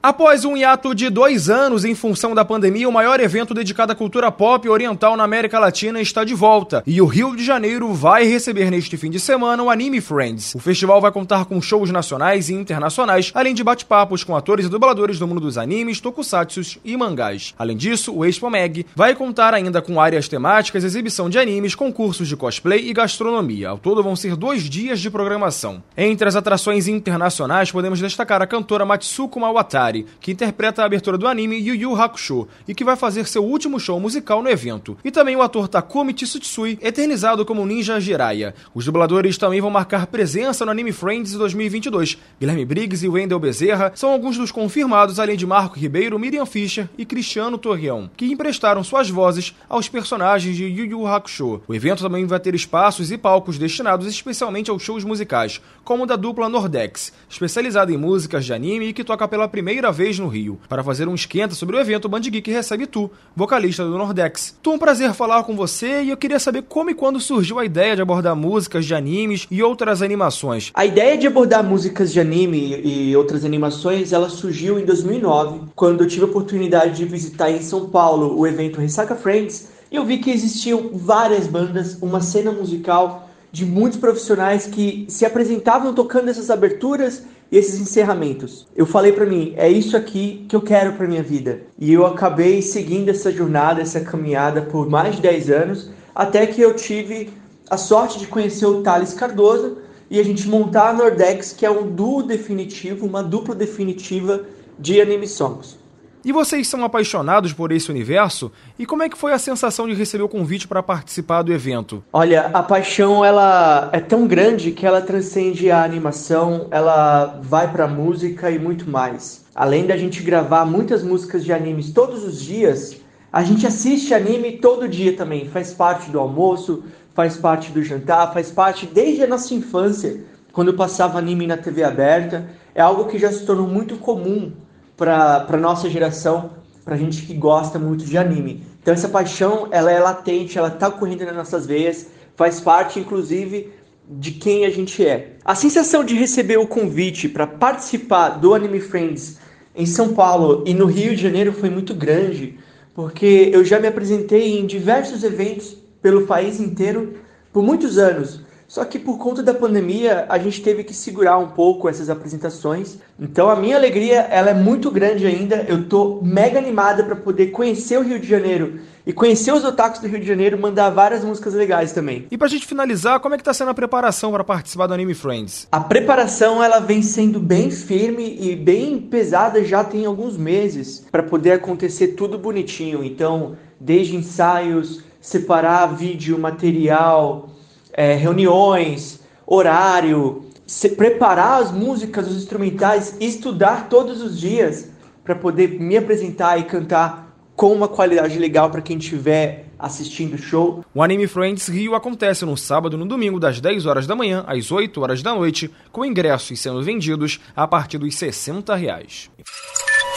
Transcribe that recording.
Após um hiato de dois anos em função da pandemia, o maior evento dedicado à cultura pop oriental na América Latina está de volta. E o Rio de Janeiro vai receber neste fim de semana o Anime Friends. O festival vai contar com shows nacionais e internacionais, além de bate-papos com atores e dubladores do mundo dos animes, tokusatsus e mangás. Além disso, o Expo Mag vai contar ainda com áreas temáticas, exibição de animes, concursos de cosplay e gastronomia. Ao todo vão ser dois dias de programação. Entre as atrações internacionais, podemos destacar a cantora Matsuko Mawatari que interpreta a abertura do anime Yu Yu Hakusho e que vai fazer seu último show musical no evento. E também o ator Takumi Tsutsui, eternizado como Ninja Jiraiya. Os dubladores também vão marcar presença no Anime Friends 2022. Guilherme Briggs e Wendell Bezerra são alguns dos confirmados, além de Marco Ribeiro, Miriam Fischer e Cristiano Torreão, que emprestaram suas vozes aos personagens de Yu Yu Hakusho. O evento também vai ter espaços e palcos destinados especialmente aos shows musicais, como o da dupla Nordex, especializada em músicas de anime e que toca pela primeira primeira vez no Rio. Para fazer um esquenta sobre o evento, Band Geek recebe Tu, vocalista do Nordex. Tu, um prazer falar com você e eu queria saber como e quando surgiu a ideia de abordar músicas de animes e outras animações. A ideia de abordar músicas de anime e outras animações, ela surgiu em 2009, quando eu tive a oportunidade de visitar em São Paulo o evento Ressaca Friends, e eu vi que existiam várias bandas, uma cena musical de muitos profissionais que se apresentavam tocando essas aberturas e esses encerramentos. Eu falei para mim, é isso aqui que eu quero para minha vida. E eu acabei seguindo essa jornada, essa caminhada por mais de 10 anos, até que eu tive a sorte de conhecer o Thales Cardoso e a gente montar a Nordex, que é um duo definitivo, uma dupla definitiva de anime songs. E vocês são apaixonados por esse universo? E como é que foi a sensação de receber o convite para participar do evento? Olha, a paixão ela é tão grande que ela transcende a animação, ela vai para música e muito mais. Além da gente gravar muitas músicas de animes todos os dias, a gente assiste anime todo dia também. Faz parte do almoço, faz parte do jantar, faz parte desde a nossa infância, quando passava anime na TV aberta. É algo que já se tornou muito comum para nossa geração, para gente que gosta muito de anime. Então essa paixão, ela é latente, ela está correndo nas nossas veias, faz parte inclusive de quem a gente é. A sensação de receber o convite para participar do Anime Friends em São Paulo e no Rio de Janeiro foi muito grande, porque eu já me apresentei em diversos eventos pelo país inteiro por muitos anos. Só que por conta da pandemia, a gente teve que segurar um pouco essas apresentações. Então a minha alegria, ela é muito grande ainda. Eu tô mega animada para poder conhecer o Rio de Janeiro e conhecer os otakus do Rio de Janeiro, mandar várias músicas legais também. E pra gente finalizar, como é que tá sendo a preparação para participar do Anime Friends? A preparação, ela vem sendo bem firme e bem pesada já tem alguns meses para poder acontecer tudo bonitinho. Então, desde ensaios, separar vídeo, material, é, reuniões, horário, se, preparar as músicas, os instrumentais, estudar todos os dias para poder me apresentar e cantar com uma qualidade legal para quem estiver assistindo o show. O Anime Friends Rio acontece no sábado e no domingo, das 10 horas da manhã às 8 horas da noite, com ingressos sendo vendidos a partir dos 60 reais.